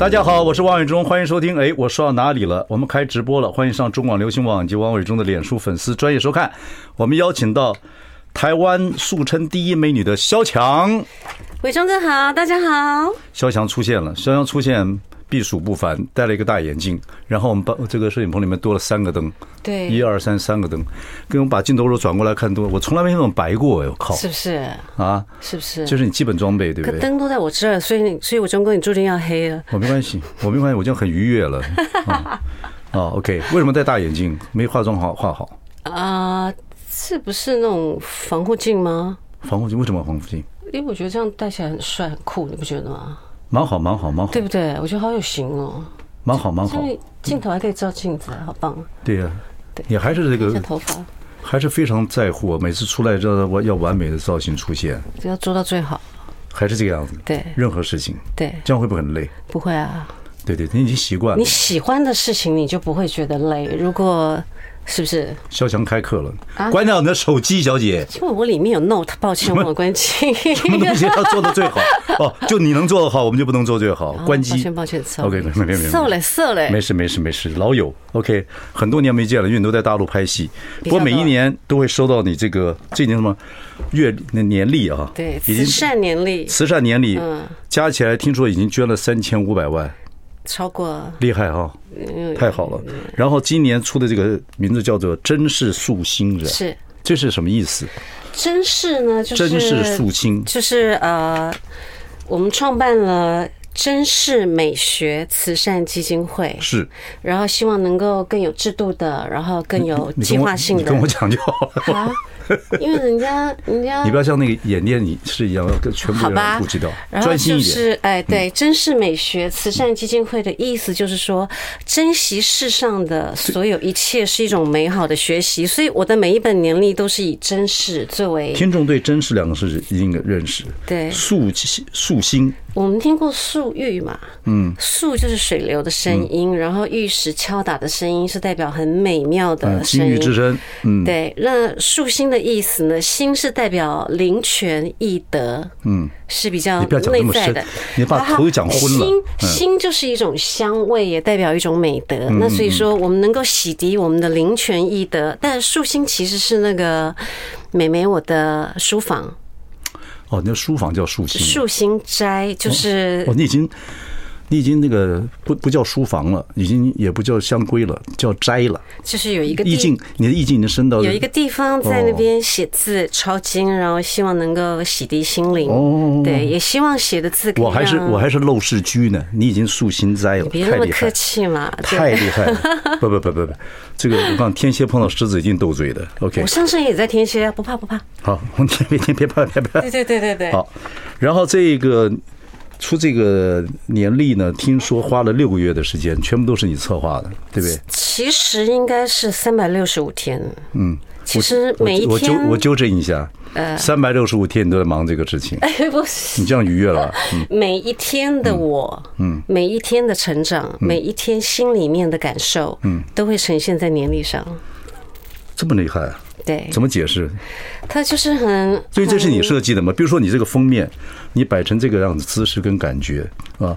大家好，我是王伟忠，欢迎收听。哎，我说到哪里了？我们开直播了，欢迎上中广流行网以及王伟忠的脸书粉丝专业收看。我们邀请到台湾素称第一美女的萧蔷。伟忠哥好，大家好。萧蔷出现了，萧蔷出现。避暑不凡，戴了一个大眼镜，然后我们把这个摄影棚里面多了三个灯，对，一二三三个灯，跟我们把镜头都转过来看，多我从来没那么白过，我靠，是不是啊？是不是？就是你基本装备，对不对？灯都在我这儿，所以所以我忠哥你注定要黑了。我没关系，我没关系，我这样很愉悦了。哦，OK，为什么戴大眼镜？没化妆好，化好啊？是不是那种防护镜吗？防护镜为什么防护镜？因为我觉得这样戴起来很帅很酷，你不觉得吗？蛮好，蛮好，蛮好，对不对？我觉得好有型哦。蛮好，蛮好。因为镜头还可以照镜子，好棒。对呀，对，你还是这个头发，还是非常在乎。每次出来之后，我要完美的造型出现，要做到最好。还是这个样子。对，任何事情，对，这样会不会很累？不会啊。对对，你已经习惯了。你喜欢的事情，你就不会觉得累。如果是不是？肖强开课了，关掉你的手机，小姐。因为我里面有 Note，抱歉，我关机。什么东西要做的最好？哦，就你能做的好，我们就不能做最好。关机。抱歉，抱歉，OK，没没没没。事，没事，没事。老友，OK，很多年没见了，因为你都在大陆拍戏。不过每一年都会收到你这个这年什么月那年历啊？对，慈善年历。慈善年历，嗯，加起来听说已经捐了三千五百万。超过厉害哈，太好了。然后今年出的这个名字叫做“真是素心”，是，这是什么意思？真是呢，就是真是素心，就是呃，我们创办了真是美学慈善基金会，是，然后希望能够更有制度的，然后更有计划性的，跟我讲就好了。啊因为人家，人家 你不要像那个演练你是一样，跟全部人顾及到，专心一点。是哎，对，真是美学慈善基金会的意思就是说，珍惜世上的所有一切是一种美好的学习。所以我的每一本年历都是以真实作为。听众对“真实”两个字一定认识。对，素素心。我们听过素玉嘛？嗯，树就是水流的声音，然后玉石敲打的声音是代表很美妙的声音。金玉之声。嗯，对，那树心的。意思呢？心是代表灵泉义德，嗯，是比较内在的。你把头讲昏了。心心就是一种香味，也代表一种美德。那所以说，我们能够洗涤我们的灵泉义德。但树心其实是那个美美我的书房。哦，那书房叫树心。树心斋就是。哦，你已经。你已经那个不不叫书房了，已经也不叫香闺了，叫斋了。就是有一个意境，你的意境已经升到有一个地方在那边写字抄经，然后希望能够洗涤心灵。哦，对，也希望写的字。我还是我还是陋室居呢，你已经素心斋了，别那么客气嘛，太厉害了。不不不不不，这个我刚天蝎碰到狮子一定斗嘴的。OK，我上升也在天蝎，不怕不怕。好，别别别怕别怕。对对对对对。好，然后这个。出这个年历呢，听说花了六个月的时间，全部都是你策划的，对不对？其实应该是三百六十五天。嗯，其实每一天，我纠我纠正一下，呃，三百六十五天你都在忙这个事情。哎，不是，你这样愉悦了。每一天的我，嗯，每一天的成长，每一天心里面的感受，嗯，都会呈现在年历上。这么厉害啊！对，怎么解释？它就是很，所以这是你设计的吗？比如说你这个封面，你摆成这个样子姿势跟感觉啊。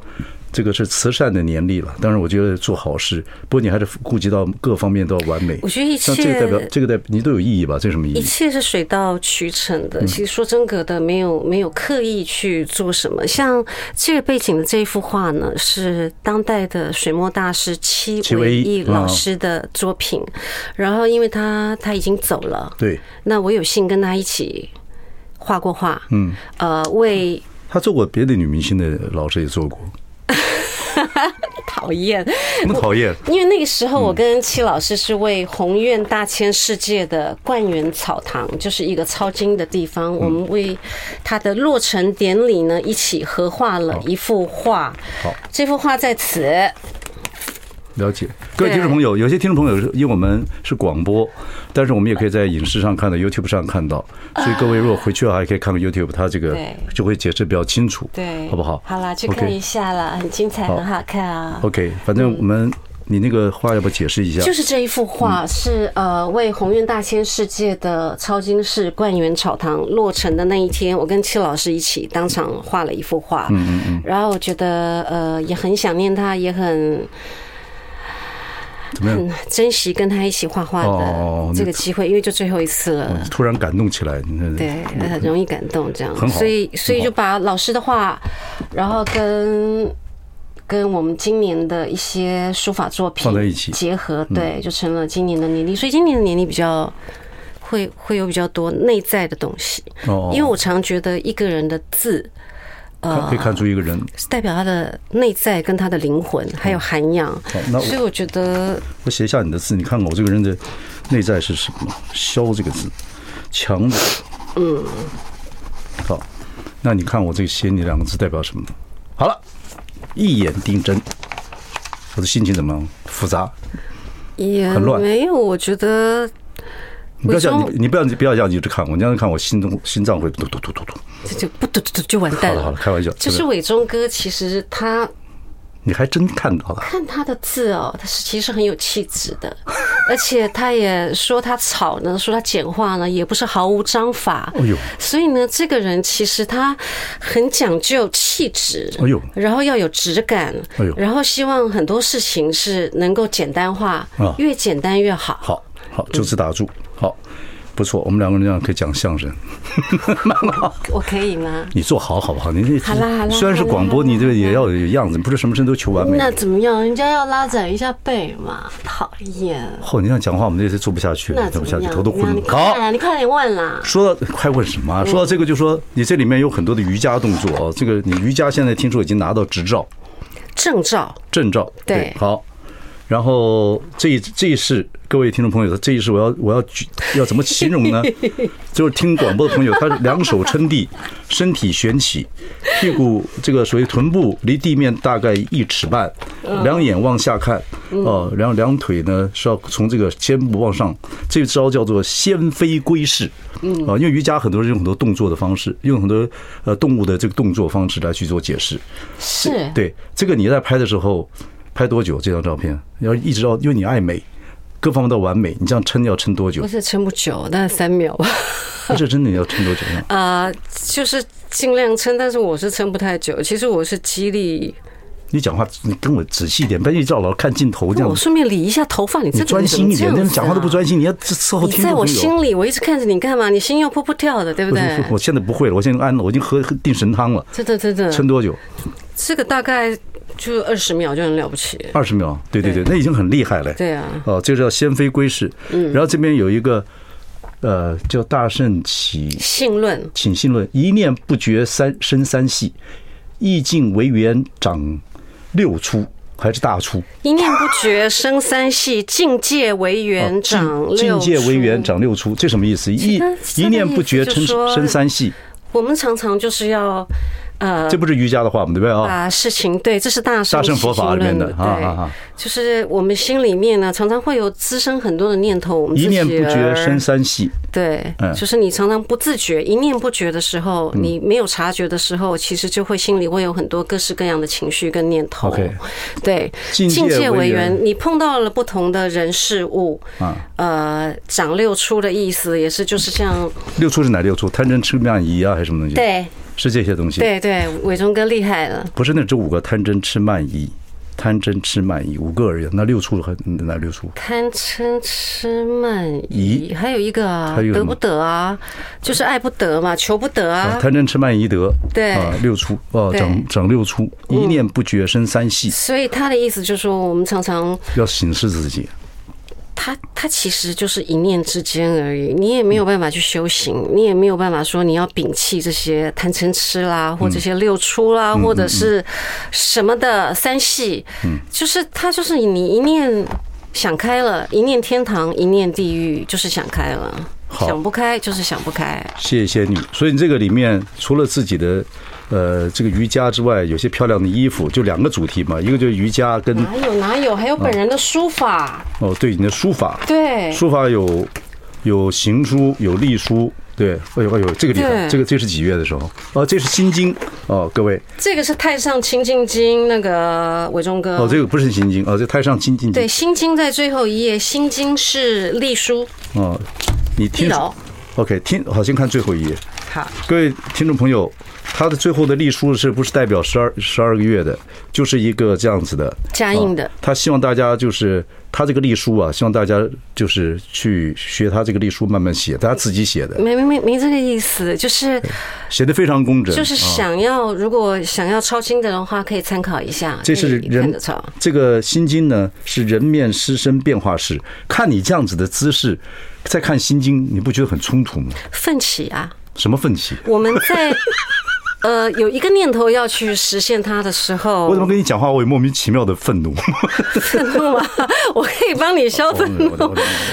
这个是慈善的年历了，当然我觉得做好事，不过你还是顾及到各方面都要完美。我觉得一切这个代表这个代表你都有意义吧？这什么意义？一切是水到渠成的。其实说真格的，没有没有刻意去做什么。像这个背景的这一幅画呢，是当代的水墨大师戚维义老师的作品。然后因为他他已经走了，对，那我有幸跟他一起画过画。嗯，呃，为他做过别的女明星的老师也做过。讨厌，什么讨厌？因为那个时候我跟戚老师是为宏愿大千世界的冠园草堂，就是一个抄经的地方，我们为他的落成典礼呢一起合画了一幅画。好，这幅画在此。了解，各位听众朋友，有些听众朋友因为我们是广播，但是我们也可以在影视上看到，YouTube 上看到，所以各位如果回去的话，还可以看看 YouTube，它这个就会解释比较清楚，对，好不好？好啦，去看一下了，很精彩，很好看啊。OK，反正我们。你那个画要不要解释一下？就是这一幅画是呃，为宏愿大千世界的超金饰贯元草堂落成的那一天，我跟戚老师一起当场画了一幅画。嗯嗯嗯。然后我觉得呃，也很想念他，也很很珍惜跟他一起画画的这个机会，因为就最后一次了。突然感动起来，对，很容易感动这样。所以所以就把老师的画，然后跟。跟我们今年的一些书法作品放在一起结合，对，就成了今年的年历。所以今年的年历比较会会有比较多内在的东西。哦，因为我常觉得一个人的字，呃，可以看出一个人是代表他的内在跟他的灵魂还有涵养。那所以我觉得我写一下你的字，你看看我这个人的内在是什么？萧这个字，强的。嗯，好，那你看我这个写你两个字代表什么？好了。一眼定真，我的心情怎么样？复杂，也很乱。没有，我觉得你不要叫，你你不要你不要这样一直看我，你这样看我心中心脏会突突突突突，这就不嘟嘟嘟就完蛋了。好了好了，开玩笑。就是伟忠哥，其实他。你还真看到了？看他的字哦，他是其实很有气质的，而且他也说他草呢，说他简化呢，也不是毫无章法。哎呦，所以呢，这个人其实他很讲究气质。哎呦，然后要有质感。哎呦，然后希望很多事情是能够简单化，越简单越好。好，好，就此打住。好。不错，我们两个人这样可以讲相声，蛮好。我可以吗？你坐好好不好？你这好啦好啦，虽然是广播，你这个也要有样子，不是什么事都求完美。那怎么样？人家要拉展一下背嘛，讨厌。嚯，你这样讲话，我们这些做不下去，做不下去，头都昏了。好，你快点问啦。说到快问什么？说到这个，就说你这里面有很多的瑜伽动作哦。这个你瑜伽现在听说已经拿到执照，证照，证照。对，好。然后这一这一世，各位听众朋友，这一世我要我要要怎么形容呢？就是听广播的朋友，他两手撑地，身体悬起，屁股这个属于臀部离地面大概一尺半，两眼往下看，哦，然后两腿呢是要从这个肩部往上，这招叫做先飞龟式，啊，因为瑜伽很多人用很多动作的方式，用很多呃动物的这个动作方式来去做解释，是。对这个你在拍的时候。拍多久这张照片？要一直到，因为你爱美，各方面都完美。你这样撑要撑多久？不是撑不久，但是三秒吧。不是真的，要撑多久呢？啊，就是尽量撑，但是我是撑不太久。其实我是激励。你讲话，你跟我仔细一点，不要一直老看镜头这样。我顺便理一下头发，你这专心一点。那讲话都不专心，你要伺候听。你在我心里，我一直看着你干嘛？你心又扑扑跳的，对不对？我现在不会了，我现在安了，我已经喝定神汤了。真的真的。撑多久？这个大概。就二十秒就很了不起，二十秒，对对对，那已经很厉害了。对啊，哦，这个叫先飞归世。嗯，然后这边有一个，呃，叫大圣起信论，请信论，一念不觉三生三系，意境为缘长六出，还是大出？一念不觉生三系，境界为缘长六出，境界为缘长六出，这什么意思？一一念不觉生生三系。我们常常就是要。呃，这不是瑜伽的话吗？对不对啊？把事情对，这是大圣大乘佛法里面的啊，就是我们心里面呢，常常会有滋生很多的念头，我们一念不觉生三系。对，就是你常常不自觉，一念不觉的时候，你没有察觉的时候，其实就会心里会有很多各式各样的情绪跟念头。OK，对，境界为缘，你碰到了不同的人事物啊，呃，长六出的意思也是就是像六出是哪六出？贪嗔痴慢疑啊，还是什么东西？对。是这些东西。对对，伟忠哥厉害了。不是，那这五个贪嗔痴慢疑，贪嗔痴慢疑五个而已。那六处还哪六处？贪嗔痴慢疑，还有一个啊，得不得啊？就是爱不得嘛，求不得啊。贪嗔痴慢疑得，对啊，六处哦，整整六处，一念不觉生三系。所以他的意思就是说，我们常常要审视自己。他他其实就是一念之间而已，你也没有办法去修行，你也没有办法说你要摒弃这些贪嗔痴啦，或这些六出啦，或者是什么的三系，就是他就是你一念想开了，一念天堂，一念地狱，就是想开了，想不开就是想不开。谢谢你。所以你这个里面除了自己的。呃这个瑜伽之外，有些漂亮的衣服，就两个主题嘛，一个就是瑜伽跟哪有哪有，还有本人的书法哦，对，你的书法，对，书法有有行书，有隶书。对，哎呦哎呦，这个地方，这个这是几月的时候？哦，这是心经哦，各位，这个是太上清净经，那个伟忠哥。哦，这个不是心经哦，这太上清净经。对，心经在最后一页，心经是隶书。哦，你听。OK，听，好，先看最后一页。好，各位听众朋友。他的最后的隶书是不是代表十二十二个月的？就是一个这样子的加印的。他希望大家就是他这个隶书啊，希望大家就是去学他这个隶书，慢慢写，他自己写的。没没没没这个意思，就是写的非常工整。就是想要如果想要抄经的话，可以参考一下。这是人这个心经呢，是人面狮身变化式。看你这样子的姿势，再看心经，你不觉得很冲突吗？奋起啊！什么奋起？我们在。呃，有一个念头要去实现它的时候，我怎么跟你讲话，我有莫名其妙的愤怒。愤怒吗？我可以帮你消愤怒。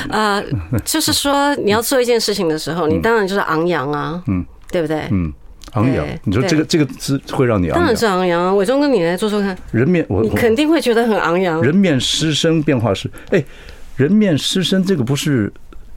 啊，就是说你要做一件事情的时候，你当然就是昂扬啊，嗯，对不对？嗯，昂扬。你说这个这个字会让你昂扬？当然是昂扬。伟忠哥，你来做做看。人面，我你肯定会觉得很昂扬。人面狮身变化是，哎，人面狮身这个不是。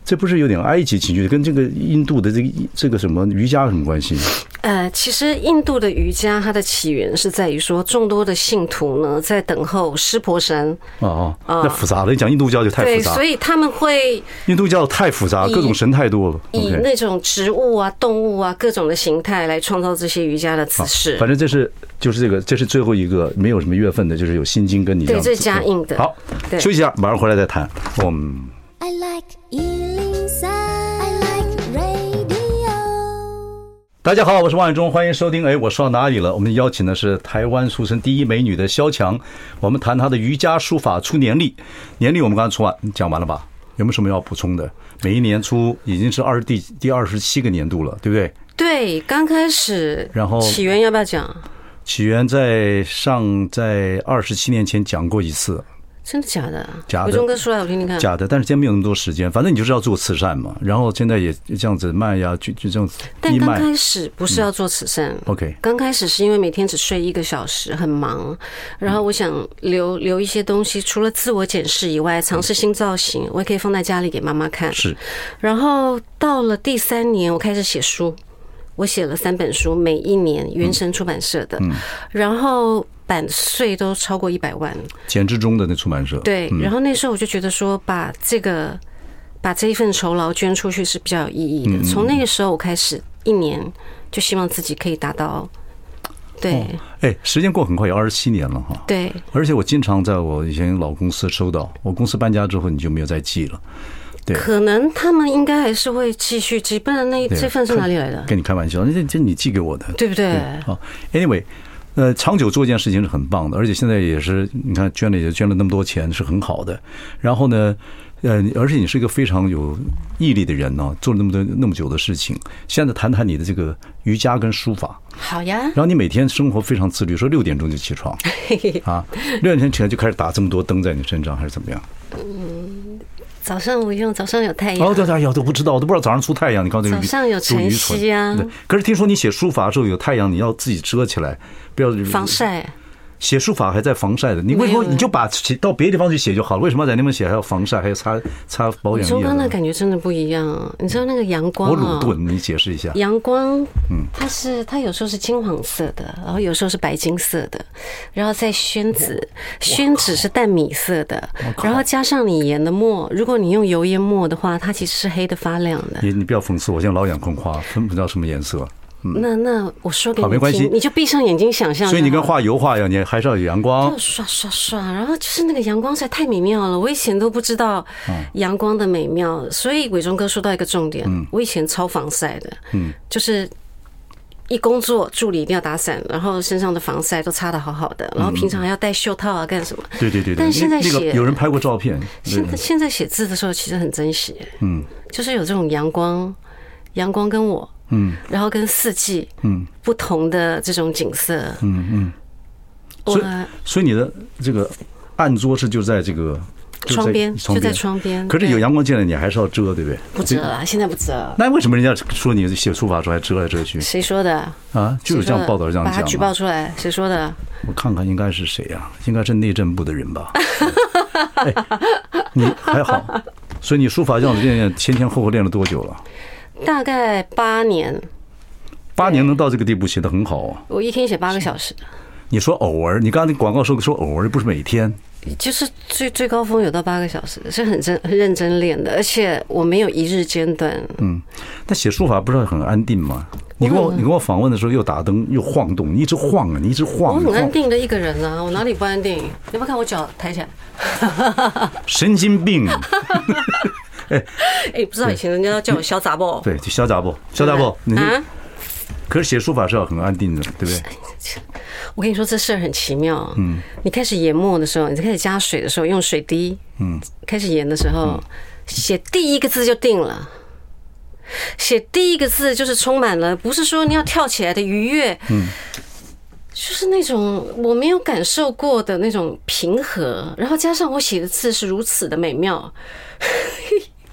这不是有点埃及情绪，跟这个印度的这个这个什么瑜伽有什么关系？呃，其实印度的瑜伽它的起源是在于说，众多的信徒呢在等候湿婆神。哦哦，那复杂了，你讲印度教就太复杂。对，所以他们会印度教太复杂，各种神太多了。以那种植物啊、动物啊各种的形态来创造这些瑜伽的姿势。反正这是就是这个，这是最后一个没有什么月份的，就是有心经跟你。对，这是加印的。好，休息一下，马上回来再谈。我们。I like 103. I like radio. 大家好，我是王伟忠，欢迎收听。哎，我说到哪里了？我们邀请的是台湾俗称第一美女的萧蔷，我们谈她的瑜伽书法出年历。年历我们刚刚出完，讲完了吧？有没有什么要补充的？每一年出已经是二十第第二十七个年度了，对不对？对，刚开始。然后起源要不要讲？起源在上在二十七年前讲过一次。真的假的？假的。伟忠哥说来我听听看。假的，但是今天没有那么多时间。反正你就是要做慈善嘛。然后现在也这样子卖呀，就就这样子。但刚开始不是要做慈善。嗯、OK。刚开始是因为每天只睡一个小时，很忙。然后我想留留一些东西，除了自我检视以外，尝试新造型，我也可以放在家里给妈妈看。是。然后到了第三年，我开始写书。我写了三本书，每一年原神出版社的。嗯。然后。版税都超过一百万，简之中的那出版社。对，然后那时候我就觉得说，把这个把这一份酬劳捐出去是比较有意义的。从那个时候我开始，一年就希望自己可以达到。对，哎，时间过很快，有二十七年了哈。对，而且我经常在我以前老公司收到，我公司搬家之后你就没有再寄了。对，可能他们应该还是会继续寄，不然那这份是哪里来的？跟你开玩笑，那这这你寄给我的，对不对？好，Anyway。呃，长久做一件事情是很棒的，而且现在也是，你看捐了也捐了那么多钱，是很好的。然后呢，呃，而且你是一个非常有毅力的人呢，做了那么多那么久的事情。现在谈谈你的这个瑜伽跟书法。好呀。然后你每天生活非常自律，说六点钟就起床，啊，六点钟起来就开始打这么多灯在你身上，还是怎么样？嗯。早上我用早上有太阳哦，对对，哎呀，都不知道，我都不知道早上出太阳。你刚才早上有晨曦啊，可是听说你写书法的时候有太阳，你要自己遮起来，不要防晒。写书法还在防晒的，你为什么你就把写到别的地方去写就好了？为什么在那边写还要防晒，还要擦擦保养液？中刚的感觉真的不一样，你知道那个阳光啊？我鲁钝，你解释一下。阳光，嗯，它是它有时候是金黄色的，然后有时候是白金色的，然后再宣纸，宣纸是淡米色的，然后加上你研的墨，如果你用油烟墨的话，它其实是黑的发亮的。你你不要讽刺我，现在老眼昏花，分不知道什么颜色。那那我说给你听，没关系，你就闭上眼睛想象。所以你跟画油画一样，你还是要有阳光。就刷刷刷，然后就是那个阳光实在太美妙了。我以前都不知道阳光的美妙，所以伟忠哥说到一个重点，我以前超防晒的，嗯，就是一工作助理一定要打伞，然后身上的防晒都擦的好好的，然后平常还要戴袖套啊干什么？对对对。但现在写有人拍过照片，现在现在写字的时候其实很珍惜，嗯，就是有这种阳光，阳光跟我。嗯，然后跟四季，嗯，不同的这种景色，嗯嗯，所以所以你的这个案桌是就在这个窗边就在窗边。可是有阳光进来，你还是要遮，对不对？不遮啊，现在不遮。那为什么人家说你写书法的时候还遮来遮去？谁说的啊？就是这样报道这样讲。把他举报出来，谁说的？我看看应该是谁呀？应该是内政部的人吧？哎，你还好，所以你书法这样子练前前后后练了多久了？大概八年。八年能到这个地步，写的很好啊！我一天写八个小时。你说偶尔，你刚刚那广告说说偶尔，不是每天。就是最最高峰有到八个小时，是很真很认真练的，而且我没有一日间断。嗯，那写书法不是很安定吗？你跟我你跟我访问的时候又打灯又晃动，你一直晃啊，你一直晃。我很安定的一个人啊，我哪里不安定？你要不要看我脚抬起来？神经病！哎 哎，不知道以前人家叫我小杂不？对，小杂不？小杂不？你。可是写书法是要很安定的，对不对？我跟你说，这事儿很奇妙。嗯，你开始研墨的时候，你开始加水的时候，用水滴，嗯，开始研的时候，写第一个字就定了。写第一个字就是充满了，不是说你要跳起来的愉悦，嗯，就是那种我没有感受过的那种平和，然后加上我写的字是如此的美妙。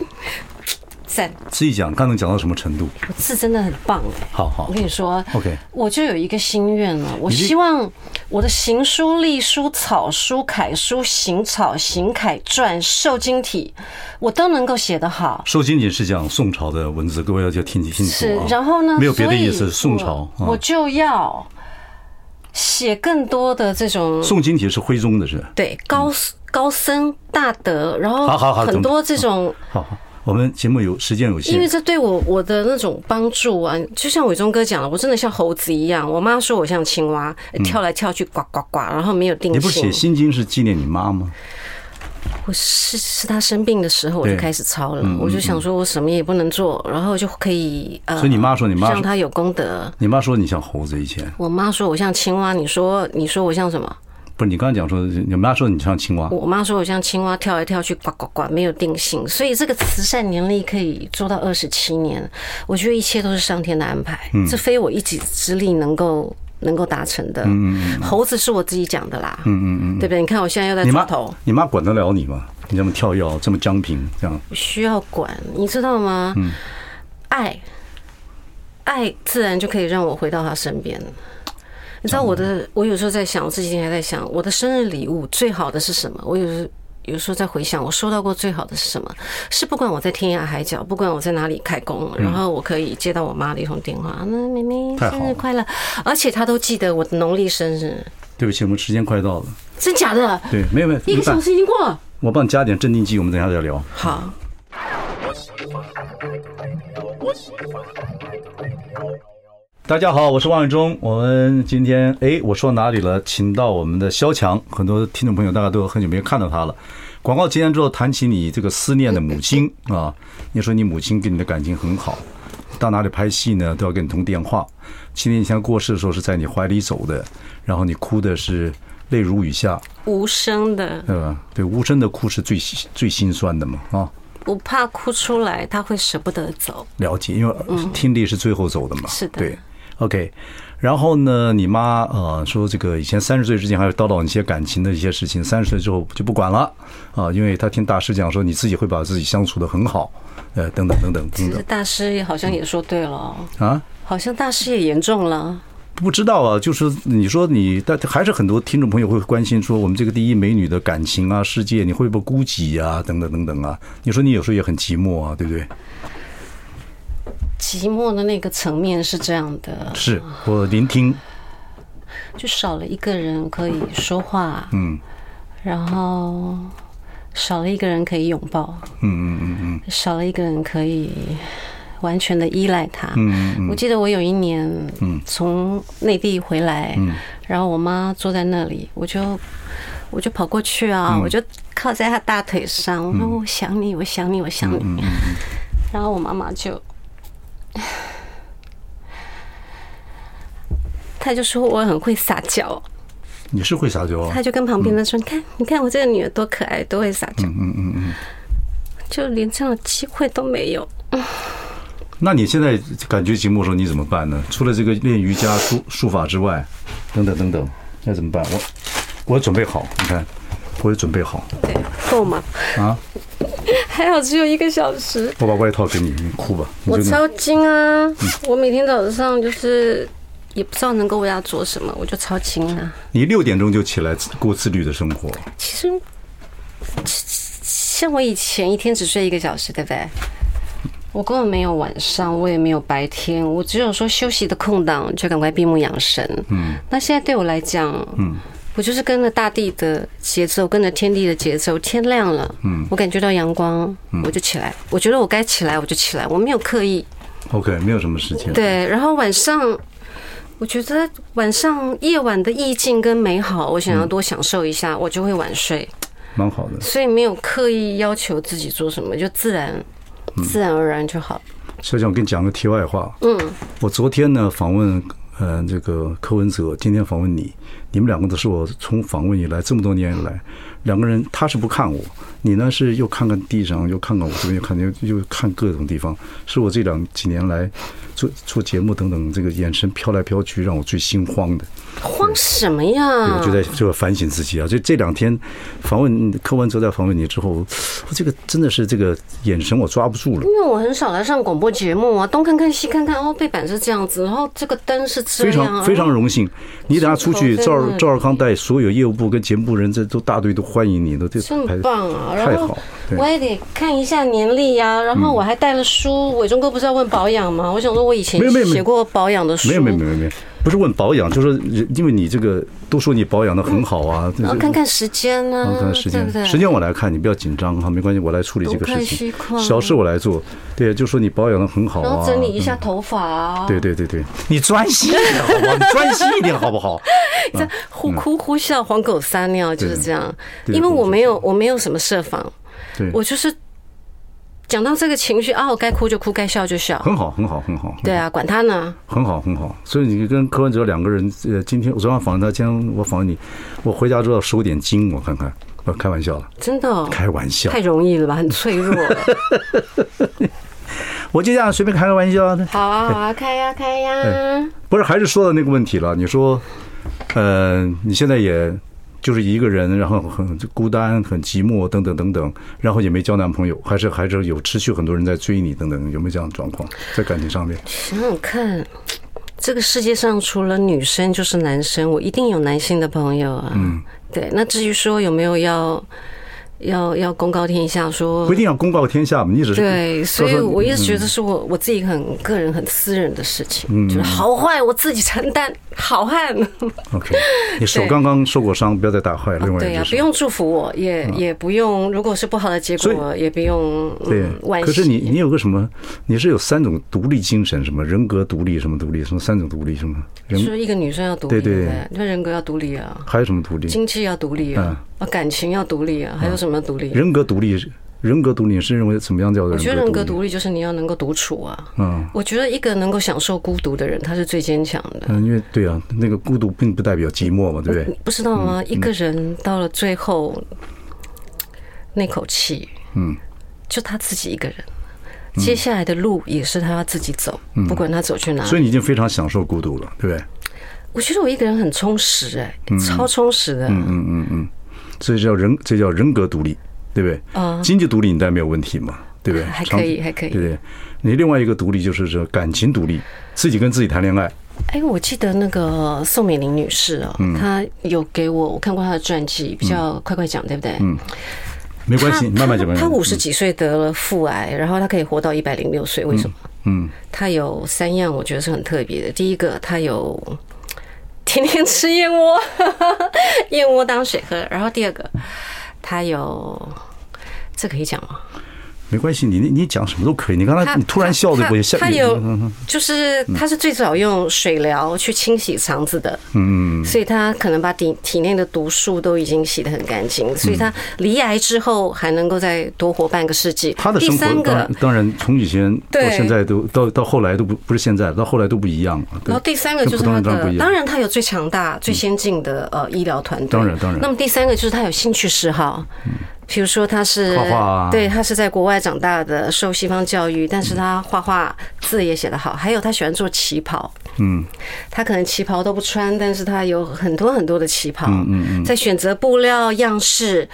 自己讲，刚能讲到什么程度？我字真的很棒哎！好好，我跟你说，OK，我就有一个心愿了，我希望我的行书、隶书、草书、楷书、行草、行楷篆、瘦金体，我都能够写得好。瘦金体是讲宋朝的文字，各位要就听清楚。是，然后呢？没有别的意思。宋朝，我就要写更多的这种。宋金体是徽宗的，是？对，高高僧大德，然后很多这种。好好。我们节目有时间有限，因为这对我我的那种帮助啊，就像伟忠哥讲的，我真的像猴子一样。我妈说我像青蛙，跳来跳去，呱呱呱，然后没有定性。你不写心经是纪念你妈吗？我是是她生病的时候我就开始抄了，我就想说我什么也不能做，然后就可以呃。所以你妈说你妈让她有功德。你妈说你像猴子以前。我妈说我像青蛙，你说你说我像什么？不是你刚才讲说，你妈说你像青蛙。我妈说我像青蛙，跳来跳去，呱呱呱，没有定性。所以这个慈善年历可以做到二十七年，我觉得一切都是上天的安排，这非我一己之力能够能够达成的。猴子是我自己讲的啦，嗯嗯嗯，对不对？你看我现在又在抓头，你妈管得了你吗？你这么跳跃，这么僵平，这样需要管，你知道吗？爱，爱自然就可以让我回到他身边。你知道我的，我有时候在想，我这几天还在想，我的生日礼物最好的是什么？我有时有时候在回想，我收到过最好的是什么？是不管我在天涯海角，不管我在哪里开工，然后我可以接到我妈的一通电话，那妹妹生日快乐，而且她都记得我的农历生日。对不起，我们时间快到了。真假的？对，没有没有，一个小时已经过了。我帮你加点镇定剂，我们等一下再聊。好。大家好，我是王伟忠。我们今天哎，我说哪里了？请到我们的肖强，很多听众朋友大家都很久没有看到他了。广告结束之后，谈起你这个思念的母亲啊，你说你母亲跟你的感情很好，到哪里拍戏呢，都要跟你通电话。七年前过世的时候是在你怀里走的，然后你哭的是泪如雨下，无声的，对吧？对，无声的哭是最最心酸的嘛啊。我怕哭出来，他会舍不得走。了解，因为听力是最后走的嘛。是的，对。OK，然后呢，你妈呃说这个以前三十岁之前还有叨叨一些感情的一些事情，三十岁之后就不管了啊，因为她听大师讲说你自己会把自己相处的很好，呃等等等等等等。其实大师也好像也说对了啊，好像大师也严重了。不知道啊，就是你说你，但还是很多听众朋友会关心说我们这个第一美女的感情啊，世界你会不会孤寂啊，等等等等啊。你说你有时候也很寂寞啊，对不对？寂寞的那个层面是这样的，是我聆听，就少了一个人可以说话，嗯，然后少了一个人可以拥抱，嗯嗯嗯嗯，少了一个人可以完全的依赖他，嗯嗯。我记得我有一年，嗯，从内地回来，嗯，然后我妈坐在那里，我就我就跑过去啊，我就靠在她大腿上，我说我想你，我想你，我想你，然后我妈妈就。他就说我很会撒娇，你是会撒娇啊？他就跟旁边的说：“你看，你看我这个女儿多可爱，多会撒娇。”嗯嗯嗯嗯，就连这样的机会都没有。那你现在感觉寂寞的时候你怎么办呢？除了这个练瑜伽、书书法之外，等等等等，那怎么办？我我准备好，你看，我也准备好。对。够吗？啊，还好只有一个小时。我把外套给你，你哭吧。我超精啊！嗯、我每天早上就是也不知道能够为他做什么，我就超精啊。你六点钟就起来过自律的生活。其实，像我以前一天只睡一个小时，对不对？我根本没有晚上，我也没有白天，我只有说休息的空档就赶快闭目养神。嗯，那现在对我来讲，嗯。我就是跟着大地的节奏，跟着天地的节奏。天亮了，嗯，我感觉到阳光，我就起来。我觉得我该起来，我就起来，我没有刻意。OK，没有什么事情。对，然后晚上，我觉得晚上夜晚的意境跟美好，我想要多享受一下，我就会晚睡。蛮好的。所以没有刻意要求自己做什么，就自然，自然而然就好。小姐，我跟你讲个题外话。嗯，我昨天呢访问。呃，这个柯文哲今天访问你，你们两个都是我从访问以来这么多年以来，两个人他是不看我，你呢是又看看地上，又看看我这边，又看又又看各种地方，是我这两几年来做做节目等等，这个眼神飘来飘去，让我最心慌的。慌什么呀？我就在就反省自己啊！就这两天访问柯文哲，在访问你之后，我这个真的是这个眼神我抓不住了。因为我很少来上广播节目啊，东看看西看看，哦，背板是这样子，然后这个灯是这样。非常非常荣幸，你等下出去，赵赵尔康带所有业务部跟节目部人，这都大队都欢迎你，都这太棒啊！太好，我也得看一下年历呀。然后我还带了书，伟忠哥不是要问保养吗？我想说，我以前写过保养的书，没有没有没有没有。不是问保养，就是因为你这个都说你保养的很好啊。然后看看时间呢，看看时间，时间我来看，你不要紧张哈，没关系，我来处理这个事情。小事我来做，对，就说你保养的很好啊。然后整理一下头发啊。对对对对，你专心一点好不好？你专心一点好不好？这呼哭呼笑，黄狗撒尿就是这样。因为我没有，我没有什么设防，我就是。讲到这个情绪啊，我该哭就哭，该笑就笑，很好，很好，很好。对啊，管他呢。很好，很好。所以你跟柯文哲两个人，呃，今天我昨晚访问他，今天我访问你，我回家之后要收点金，我看看。我开玩笑了，真的？开玩笑？太容易了吧，很脆弱。我就这样随便开个玩笑。好啊，好啊，开呀，开呀。不是，还是说到那个问题了。你说，呃，你现在也。就是一个人，然后很孤单、很寂寞，等等等等，然后也没交男朋友，还是还是有持续很多人在追你，等等，有没有这样的状况在感情上面？想想看，这个世界上除了女生就是男生，我一定有男性的朋友啊。嗯，对。那至于说有没有要？要要公告天下说，不一定要公告天下嘛，你只是对，所以我一直觉得是我我自己很个人很私人的事情，就是好坏我自己承担，好汉。OK，你手刚刚受过伤，不要再打坏了。另外对呀，不用祝福我，也也不用，如果是不好的结果，也不用对。可是你你有个什么？你是有三种独立精神，什么人格独立，什么独立，什么三种独立，什么？说一个女生要独立，对对，你说人格要独立啊，还有什么独立？经济要独立啊。啊，感情要独立啊，还有什么独立？人格独立，人格独立是认为怎么样叫做？我觉得人格独立就是你要能够独处啊。嗯，我觉得一个能够享受孤独的人，他是最坚强的。嗯，因为对啊，那个孤独并不代表寂寞嘛，对不对？不知道吗？一个人到了最后那口气，嗯，就他自己一个人，接下来的路也是他要自己走，不管他走去哪里。所以你已经非常享受孤独了，对不对？我觉得我一个人很充实，哎，超充实的。嗯嗯嗯嗯。这叫人，这叫人格独立，对不对？啊，经济独立你当然没有问题嘛，对不对？还可以，还可以，对不对？你另外一个独立就是说感情独立，自己跟自己谈恋爱。哎，我记得那个宋美龄女士啊，她有给我我看过她的传记，比较快快讲，对不对？嗯，没关系，慢慢讲。她五十几岁得了腹癌，然后她可以活到一百零六岁，为什么？嗯，她有三样，我觉得是很特别的。第一个，她有。天天吃燕窝，燕窝当水喝。然后第二个，他有，这可以讲吗？没关系，你你你讲什么都可以。你刚才你突然笑的，我也笑。他有，就是他是最早用水疗去清洗肠子的，嗯，所以他可能把体体内的毒素都已经洗得很干净，所以他离癌之后还能够再多活半个世纪。他的生活当然当然从以前到现在都到到后来都不不是现在，到后来都不一样了。然后第三个就是他的，当然他有最强大、最先进的呃医疗团队。当然当然。那么第三个就是他有兴趣嗜好。比如说他是对，他是在国外长大的，受西方教育，但是他画画字也写得好，还有他喜欢做旗袍，嗯，他可能旗袍都不穿，但是他有很多很多的旗袍。嗯嗯嗯，在选择布料样式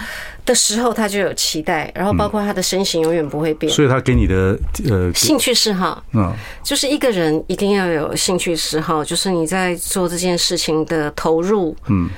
的时候，他就有期待，然后包括他的身形永远不会变。所以他给你的呃兴趣嗜好，嗯，就是一个人一定要有兴趣嗜好，就是你在做这件事情的投入，嗯。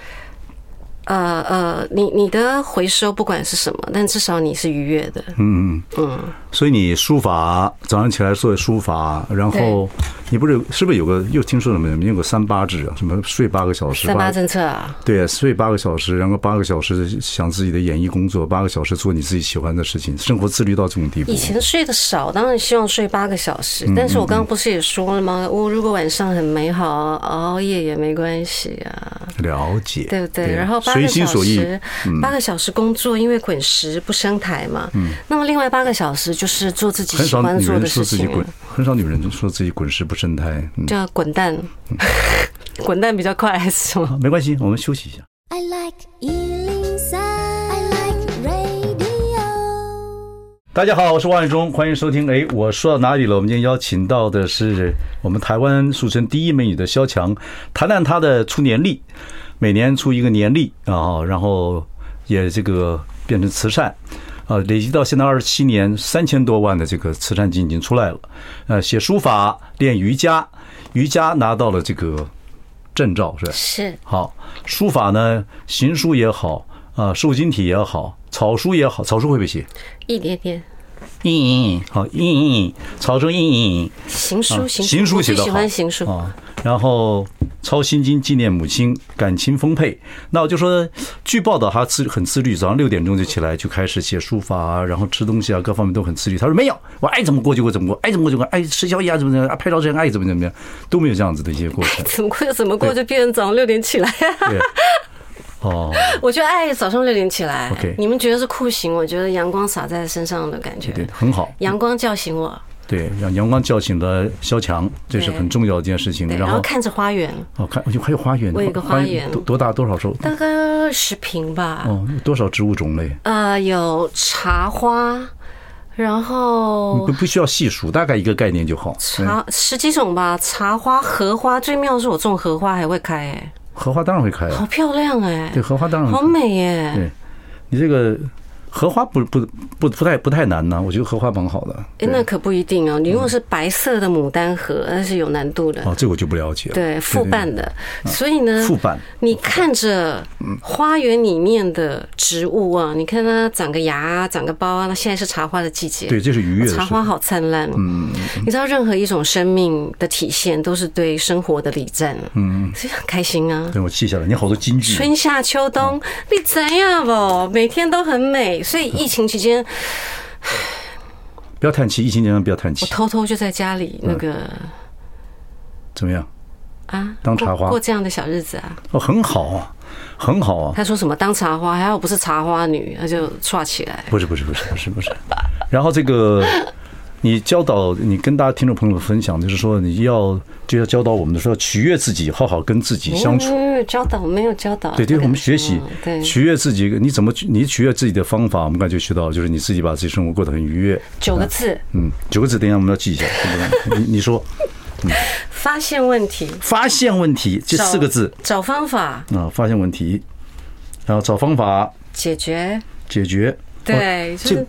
呃呃，你你的回收不管是什么，但至少你是愉悦的。嗯嗯嗯。所以你书法早上起来做书法，然后你不是是不是有个又听说什么有？你有个三八制啊？什么睡八个小时？三八政策啊？对啊，睡八个小时，然后八个小时想自己的演艺工作，八个小时做你自己喜欢的事情，生活自律到这种地步。以前睡得少，当然希望睡八个小时。但是我刚刚不是也说了吗？我如果晚上很美好，熬夜也没关系啊。了解，对不对？然后八。随心所欲，八个小时工作，因为滚石不升台嘛。嗯。那么另外八个小时就是做自己喜欢做的事情。很少女人说自己滚石不升台，叫滚蛋，滚蛋比较快还是什么？没关系，我们休息一下。I like 大家好，我是王伟忠，欢迎收听。哎，我说到哪里了？我们今天邀请到的是我们台湾俗称第一美女的萧蔷，谈谈她的出年历。每年出一个年历啊，然后也这个变成慈善啊，累积到现在二十七年三千多万的这个慈善金已经出来了。呃，写书法、练瑜伽，瑜伽拿到了这个证照是吧？是。好，书法呢，行书也好啊，瘦金体也好，草书也好，草书会不会写？一点点。嗯，好，嗯，草书，嗯，行书，行书写得好，喜欢行书啊。然后抄心经纪念母亲，感情丰沛。那我就说，据报道他自很自律，早上六点钟就起来就开始写书法啊，然后吃东西啊，各方面都很自律。他说没有，我爱怎么过就过怎么过，爱怎么过就过，爱吃宵夜啊怎么怎么，拍照之前爱怎么怎么样，都没有这样子的一些过程。怎么过就怎么过，就变成早上六点起来啊。对。哦，我觉得爱早上六点起来。OK，你们觉得是酷刑，我觉得阳光洒在身上的感觉，对，很好。阳光叫醒我。对，让阳光叫醒了萧强，这是很重要的一件事情。然后看着花园，哦，看就，还有花园，我有个花园，多多大？多少株？大概二十平吧。哦，多少植物种类？呃，有茶花，然后不不需要细数，大概一个概念就好。茶十几种吧，茶花、荷花，最妙的是我种荷花还会开，哎，荷花当然会开，好漂亮哎，对，荷花当然好美耶，对，你这个。荷花不不不不太不太难呢，我觉得荷花蛮好的。哎，那可不一定哦。你如果是白色的牡丹荷，那是有难度的。哦，这我就不了解了。对，复瓣的，所以呢，复瓣。你看着花园里面的植物啊，你看它长个芽，长个苞啊。那现在是茶花的季节，对，这是愉悦的。茶花好灿烂。嗯，你知道，任何一种生命的体现，都是对生活的礼赞。嗯，所以很开心啊。对，我记下来，你好多金句。春夏秋冬，你怎样不？每天都很美。所以疫情期间，不要叹气。疫情期间不要叹气。我偷偷就在家里那个，怎么样啊？当茶花过这样的小日子啊？哦，很好啊，很好啊。他说什么当茶花，还好不是茶花女，他就串起来。不是不是不是不是不是。然后这个。你教导你跟大家听众朋友分享，就是说你要就要教导我们的说，取悦自己，好好跟自己相处。没有教导，没有教导。对对，我们学习，对取悦自己，你怎么你取悦自己的方法，我们刚才就学到，就是你自己把自己生活过得很愉悦。九个字，嗯，九个字，等一下我们要记一下。你你说，嗯，发现问题，发现问题，这四个字，找方法啊，发现问题，然后找方法，解决，解决，对，就是。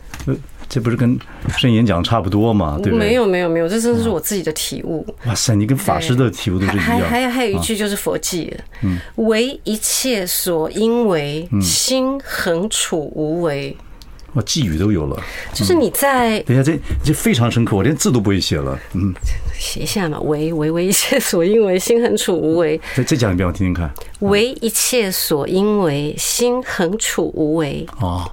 这不是跟圣演讲差不多吗？对不对？没有没有没有，这真的是我自己的体悟。哇塞，你跟法师的体悟都是一样。还还有还有一句就是佛偈，嗯，为一切所因为，心恒处无为。哇，寄语都有了。就是你在等一下，这这非常深刻，我连字都不会写了。嗯，写一下嘛，为为为一切所因为，心恒处无为。再再讲一遍，我听听看。为一切所因为，心恒处无为。哦。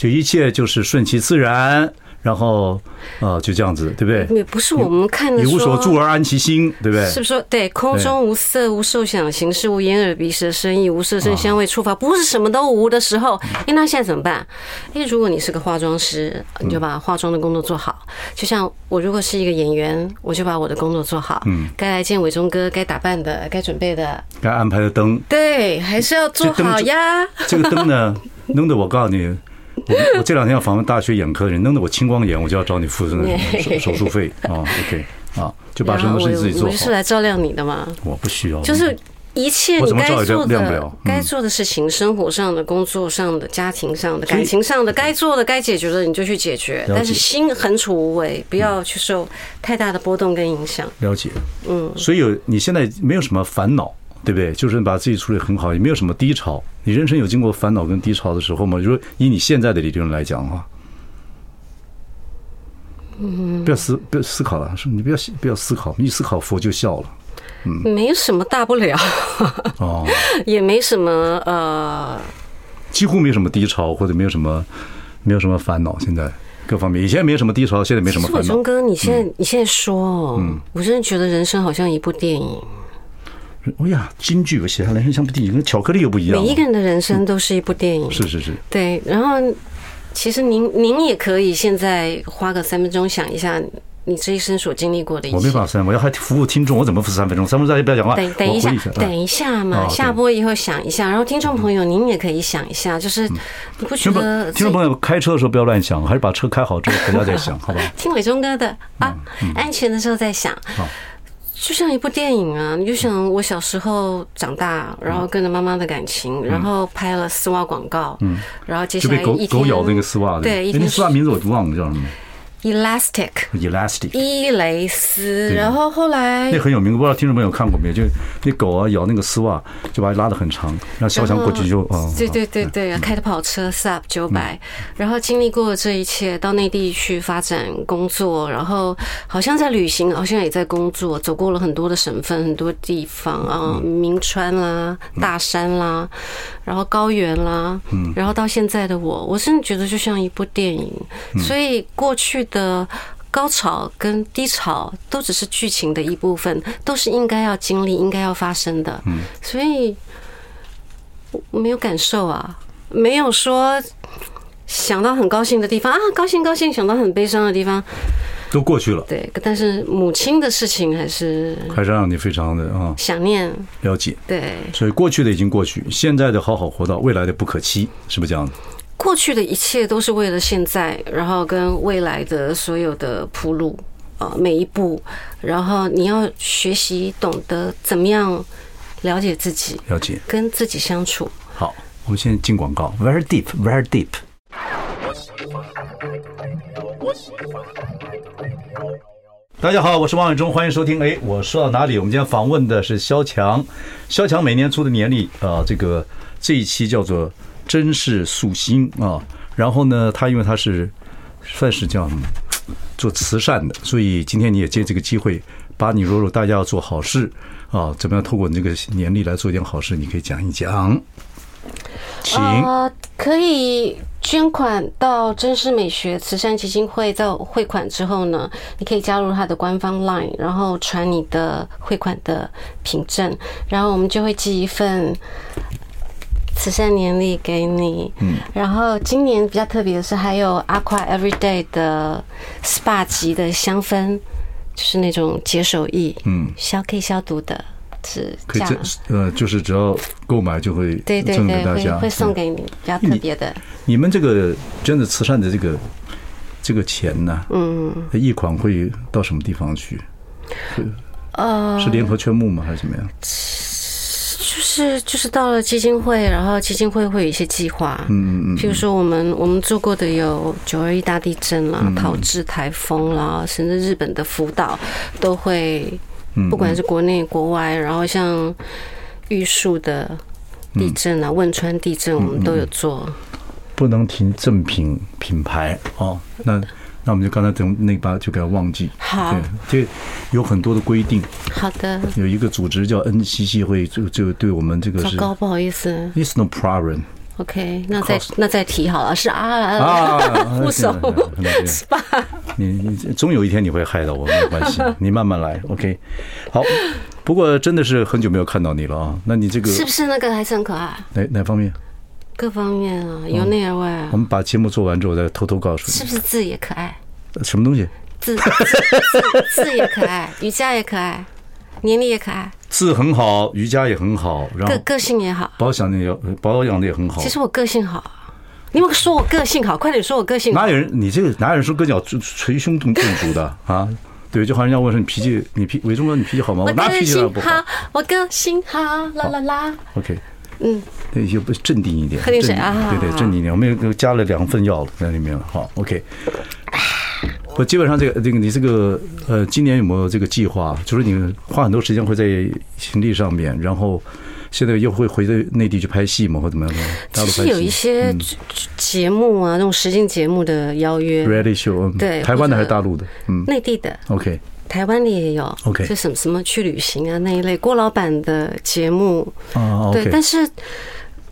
就一切就是顺其自然，然后，呃，就这样子，对不对？也不是我们看的说，以无所住而安其心，对不对？是不是说，对，空中无色无受想行识无眼耳鼻舌身意无色声香味触法，不是什么都无的时候，哎，那现在怎么办？哎，如果你是个化妆师，你就把化妆的工作做好。就像我如果是一个演员，我就把我的工作做好。嗯，该来见伟忠哥，该打扮的，该准备的，该安排的灯，对，还是要做好呀。这个灯呢，弄得我告诉你。我我这两天要访问大学眼科的人，弄得我青光眼，我就要找你付那个手 手术费啊。OK，啊，就把什么事情自己做好。我是来照亮你的嘛？我不需要，就是。一切你该做的、该做的事情，生活上的、工作上的、家庭上的、感情上的，该做的、该解决的，你就去解决。但是心横处无为，不要去受太大的波动跟影响。了解，嗯。所以有你现在没有什么烦恼，对不对？就是把自己处理很好，也没有什么低潮。你人生有经过烦恼跟低潮的时候吗？如果以你现在的理论来讲的话，嗯，不要思，不要思考了，说你不要不要思考，你一思考佛就笑了。嗯，没什么大不了，哦，也没什么呃，几乎没什么低潮，或者没有什么，没有什么烦恼。现在各方面以前没有什么低潮，现在没什么烦恼。伟忠哥，你现在你现在说，嗯，我真的觉得人生好像一部电影。哎呀，京剧我写下来，人生像部电影，跟巧克力又不一样。每一个人的人生都是一部电影，是是是。对，然后其实您您也可以现在花个三分钟想一下。你这一生所经历过的一切，我没法三，我要还服务听众，我怎么服三分钟？三分钟大家不要讲话。等等一下，等一下嘛，下播以后想一下，然后听众朋友您也可以想一下，就是你不觉得？听众朋友开车的时候不要乱想，还是把车开好之后回家再想，好吧？听伟忠哥的啊，安全的时候再想。就像一部电影啊，你就想我小时候长大，然后跟着妈妈的感情，然后拍了丝袜广告，嗯，然后接下来一天狗咬那个丝袜，对，那丝袜名字我都忘了叫什么。Elastic，Elastic，伊蕾丝，然后后来那很有名，不知道听众朋友看过没有？就那狗啊咬那个丝袜，就把它拉得很长，让肖翔过去就啊。对对对对，开的跑车 Saab 九百，然后经历过这一切，到内地去发展工作，然后好像在旅行，好像也在工作，走过了很多的省份，很多地方啊，明川啦，大山啦，然后高原啦，然后到现在的我，我真的觉得就像一部电影，所以过去的高潮跟低潮都只是剧情的一部分，都是应该要经历、应该要发生的。嗯，所以我没有感受啊，没有说想到很高兴的地方啊，高兴高兴；想到很悲伤的地方，都过去了。对，但是母亲的事情还是还是让你非常的啊想念、了解。对，所以过去的已经过去，现在的好好活到未来的不可期，是不是这样子？过去的一切都是为了现在，然后跟未来的所有的铺路，呃，每一步，然后你要学习懂得怎么样了解自己，了解跟自己相处。好，我们现在进广告，very deep，very deep。大家好，我是王伟忠，欢迎收听。哎，我说到哪里？我们今天访问的是萧强，萧强每年出的年历啊，这个这一期叫做。真是素心啊！然后呢，他因为他是算是叫做慈善的，所以今天你也借这个机会，把你如果大家要做好事啊，怎么样透过你这个年历来做一件好事？你可以讲一讲，请。可以捐款到真实美学慈善基金会，在汇款之后呢，你可以加入他的官方 LINE，然后传你的汇款的凭证，然后我们就会寄一份。慈善年历给你，嗯，然后今年比较特别的是，还有 Aqua Everyday 的 SPA 级的香氛，就是那种解手液，嗯，消可以消毒的，是可以赠呃，就是只要购买就会对对对，会会送给你比较特别的。你们这个捐的慈善的这个这个钱呢，嗯，一款会到什么地方去？呃，是联合劝募吗？还是怎么样？就是就是到了基金会，然后基金会会有一些计划，嗯嗯嗯，譬如说我们我们做过的有九二一大地震啦、桃致台风啦，甚至日本的福岛都会，不管是国内国外，然后像玉树的地震啊、汶川地震，我们都有做。不能停正品品牌哦，那。那我们就刚才等那把就给它忘记。好，对，这有很多的规定。好的。有一个组织叫 NCC 会，就就对我们这个是。糟糕，不好意思。It's no problem. OK，那再那再提好了，是啊啊，护手 SPA？你你总有一天你会害到我，没有关系，你慢慢来。OK，好。不过真的是很久没有看到你了啊，那你这个是不是那个还是很可爱？哪哪方面？各方面啊，由内而外啊。我们把节目做完之后再偷偷告诉你。是不是字也可爱？什么东西？字字字也可爱，瑜伽也可爱，年龄也可爱。字很好，瑜伽也很好，然后个个性也好，保养的也保养的也很好。其实我个性好，你们说我个性好，快点说我个性好。哪有人？你这个哪有人说跟脚捶胸顿足的啊？对，就好像人家问说你脾气，你脾伟忠哥你脾气好吗？我哪脾气不好？我个性好，啦啦啦。OK，嗯，对，就不镇定一点，喝点水啊，对对，镇定一点。我们又加了两份药在里面了。好，OK。我基本上这个这个你这个呃，今年有没有这个计划？就是你花很多时间会在行李上面，然后。现在又会回到内地去拍戏吗？或怎么样的？其实有一些节目啊，那种实境节目的邀约，reality show，对，台湾的还是大陆的？嗯，内地的。OK，台湾的也有。OK，就什么什么去旅行啊那一类郭老板的节目。啊，对，但是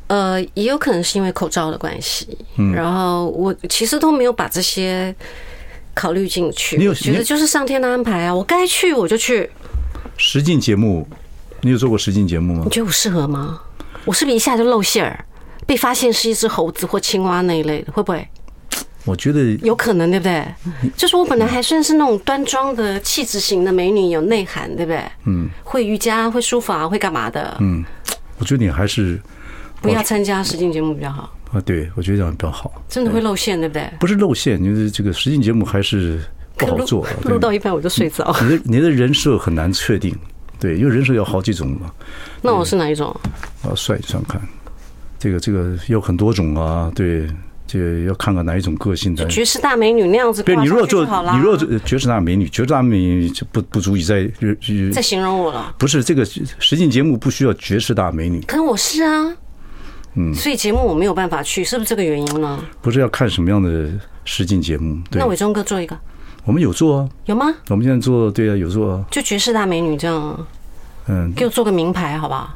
呃，也有可能是因为口罩的关系。嗯，然后我其实都没有把这些考虑进去。你有觉得就是上天的安排啊？我该去我就去。实境节目。你有做过实境节目吗？你觉得我适合吗？我是不是一下就露馅儿，被发现是一只猴子或青蛙那一类的？会不会？我觉得有可能，对不对？就是我本来还算是那种端庄的气质型的美女，有内涵，对不对？嗯。会瑜伽，会书法，会干嘛的？嗯。我觉得你还是不要参加实境节目比较好。啊，对，我觉得这样比较好。真的会露馅，对不对？不是露馅，就是这个实境节目还是不好做。录到一半我就睡着。你的你的人设很难确定。对，因为人设有好几种嘛。那我是哪一种？啊，算一算看，这个这个有很多种啊。对，这个要看看哪一种个性的。绝世大美女那样子。对，你如果做，你如果做绝世大美女，绝世大美女就不不足以在在形容我了。不是这个实境节目不需要绝世大美女。可我是啊。嗯。所以节目我没有办法去，是不是这个原因呢？不是要看什么样的实境节目。那伟忠哥做一个。我们有做啊，有吗？我们现在做，对啊，有做啊。就绝世大美女这样，嗯，给我做个名牌，好不好？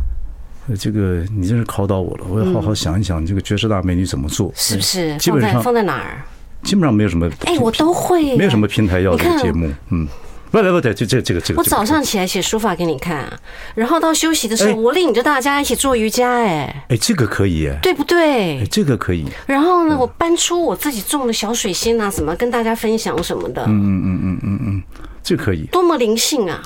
这个你真是考倒我了，我要好好想一想，这个绝世大美女怎么做？是不是？基本上放在哪儿？基本上没有什么，哎，我都会，没有什么平台要这个节目，嗯。不不不对，就这这个这个。我早上起来写书法给你看，然后到休息的时候，我领着大家一起做瑜伽，哎，哎，这个可以，哎，对不对？这个可以。然后呢，我搬出我自己种的小水仙啊，什么跟大家分享什么的。嗯嗯嗯嗯嗯嗯，这可以。多么灵性啊！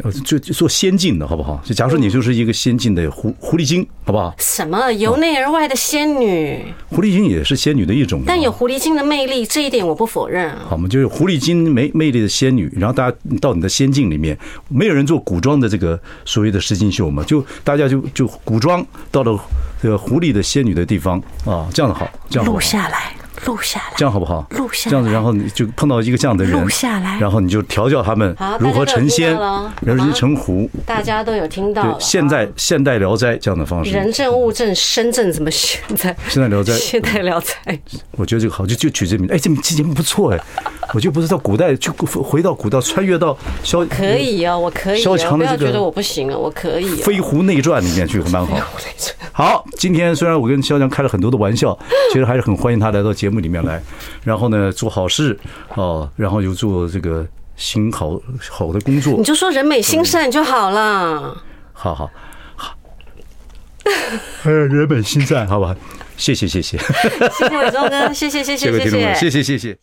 对，就就做仙境的好不好？就假如说你就是一个仙境的狐狐狸精，好不好？什么由内而外的仙女？狐狸精也是仙女的一种，但有狐狸精的魅力，这一点我不否认。好嘛，就是狐狸精魅魅力的仙女，然后大家到你的仙境里面，没有人做古装的这个所谓的实境秀嘛，就大家就就古装到了这个狐狸的仙女的地方啊，这样的好，这样录下来。录下来，这样好不好？录下来，这样子，然后你就碰到一个这样的人，录下来，然后你就调教他们如何成仙，如何成狐。大家都有听到。对，现在现代聊斋这样的方式。人证物证身证怎么现在？现代聊斋，现代聊斋。我觉得这个好，就就取这名。哎，这期节目不错哎，我就不是到古代，就回到古代，穿越到萧。可以哦，我可以。萧强的这个，觉得我不行啊，我可以。飞狐内传里面去蛮好。好，今天虽然我跟萧强开了很多的玩笑，其实还是很欢迎他来到节目里面来。然后呢，做好事哦，然后又做这个心好好的工作。你就说人美心善就好了。好好好，还 有人美心善，好吧？谢谢谢谢，谢谢伟忠哥，谢谢谢谢谢谢谢谢谢谢。